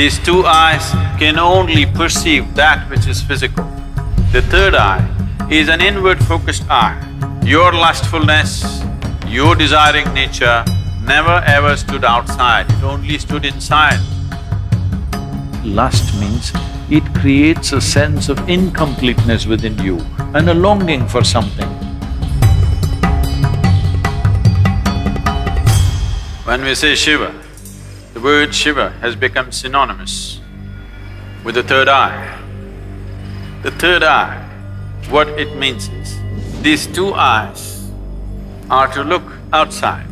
These two eyes can only perceive that which is physical. The third eye is an inward-focused eye. Your lustfulness, your desiring nature never ever stood outside, it only stood inside. Lust means it creates a sense of incompleteness within you and a longing for something. When we say Shiva, the word Shiva has become synonymous with the third eye. The third eye, what it means is, these two eyes are to look outside.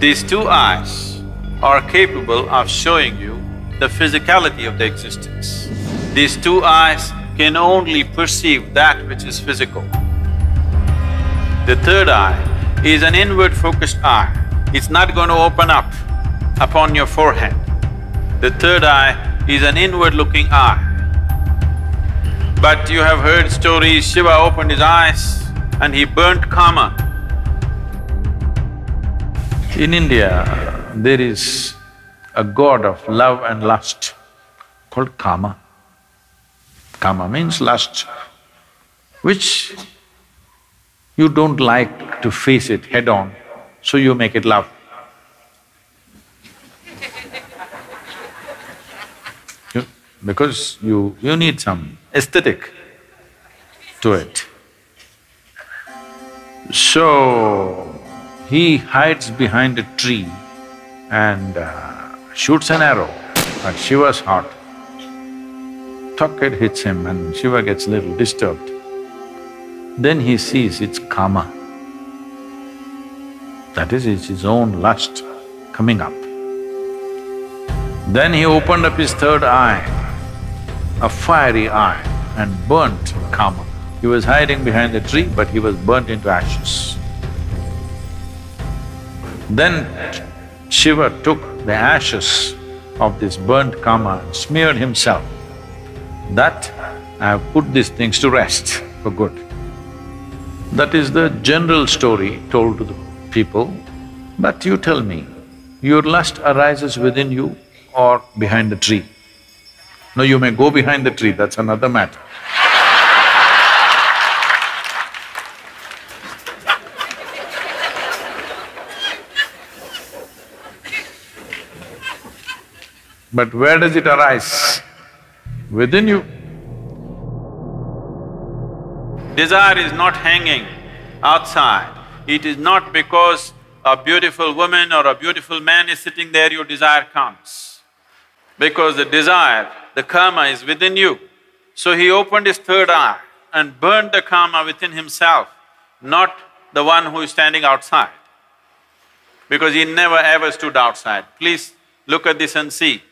These two eyes are capable of showing you the physicality of the existence. These two eyes can only perceive that which is physical. The third eye is an inward-focused eye. It's not going to open up upon your forehead. The third eye is an inward-looking eye. But you have heard stories, Shiva opened his eyes and he burnt Kama. In India, there is a god of love and lust called Kama. Kama means lust, which you don't like to face it head on, so you make it love. You- because you… you need some aesthetic to it. So, he hides behind a tree and uh, shoots an arrow at Shiva's heart. Tuck, it hits him and Shiva gets a little disturbed. Then he sees it's Kama. That is, it's his own lust coming up. Then he opened up his third eye, a fiery eye, and burnt Kama. He was hiding behind the tree, but he was burnt into ashes. Then Shiva took the ashes of this burnt Kama and smeared himself. That I have put these things to rest for good. That is the general story told to the people. But you tell me, your lust arises within you or behind the tree? No, you may go behind the tree, that's another matter. But where does it arise? Within you. Desire is not hanging outside. It is not because a beautiful woman or a beautiful man is sitting there, your desire comes. Because the desire, the Kama is within you. So he opened his third eye and burned the Kama within himself, not the one who is standing outside. Because he never ever stood outside. Please look at this and see.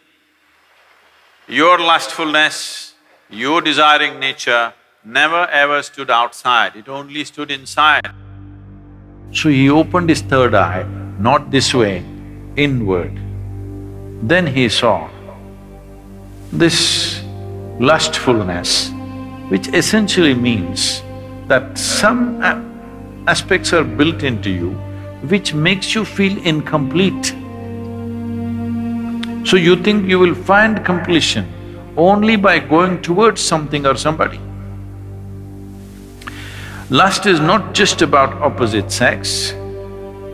Your lustfulness, your desiring nature never ever stood outside, it only stood inside. So he opened his third eye, not this way, inward. Then he saw this lustfulness, which essentially means that some aspects are built into you which makes you feel incomplete. So you think you will find completion only by going towards something or somebody. Lust is not just about opposite sex,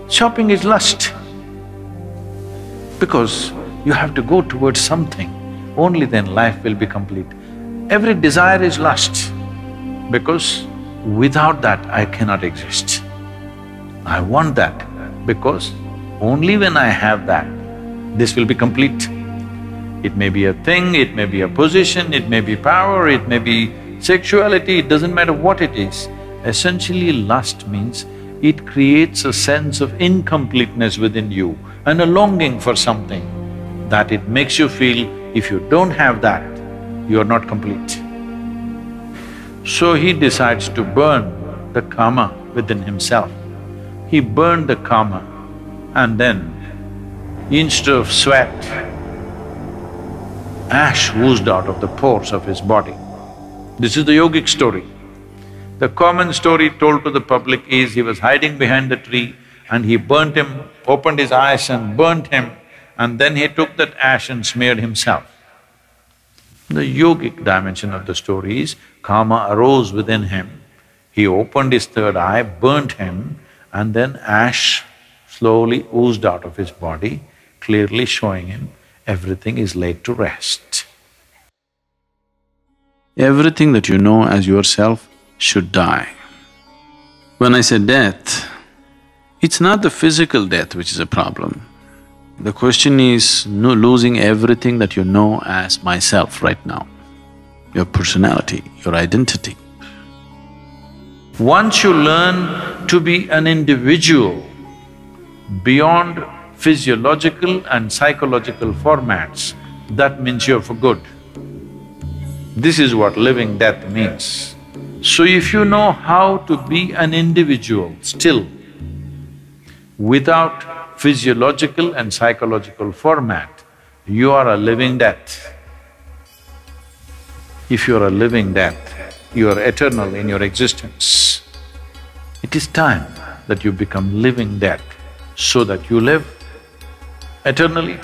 shopping is lust. Because you have to go towards something, only then life will be complete. Every desire is lust, because without that I cannot exist. I want that, because only when I have that, this will be complete. It may be a thing, it may be a position, it may be power, it may be sexuality, it doesn't matter what it is. Essentially, lust means it creates a sense of incompleteness within you and a longing for something that it makes you feel if you don't have that, you are not complete. So he decides to burn the Kama within himself. He burned the Kama and then instead of sweat, ash oozed out of the pores of his body. This is the yogic story. The common story told to the public is he was hiding behind the tree and he burnt him, opened his eyes and burnt him and then he took that ash and smeared himself. The yogic dimension of the story is Kama arose within him, he opened his third eye, burnt him, and then ash slowly oozed out of his body, clearly showing him everything is laid to rest. Everything that you know as yourself should die. When I say death, it's not the physical death which is a problem. The question is no losing everything that you know as myself right now, your personality, your identity. Once you learn to be an individual beyond physiological and psychological formats, that means you're for good. This is what living death means. So if you know how to be an individual still, without physiological and psychological format, you are a living death. If you are a living death, you are eternal in your existence. It is time that you become living death so that you live eternally.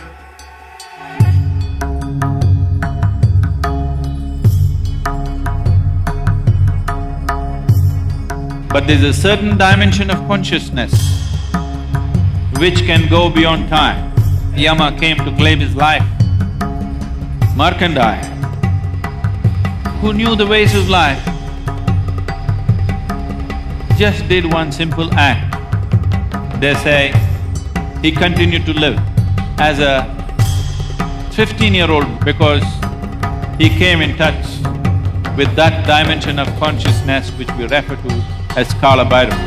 But there's a certain dimension of consciousness which can go beyond time. Yama came to claim his life. Markandeya, who knew the ways of life, just did one simple act. They say he continued to live as a fifteen-year-old because he came in touch with that dimension of consciousness which we refer to as Kala Bhairava.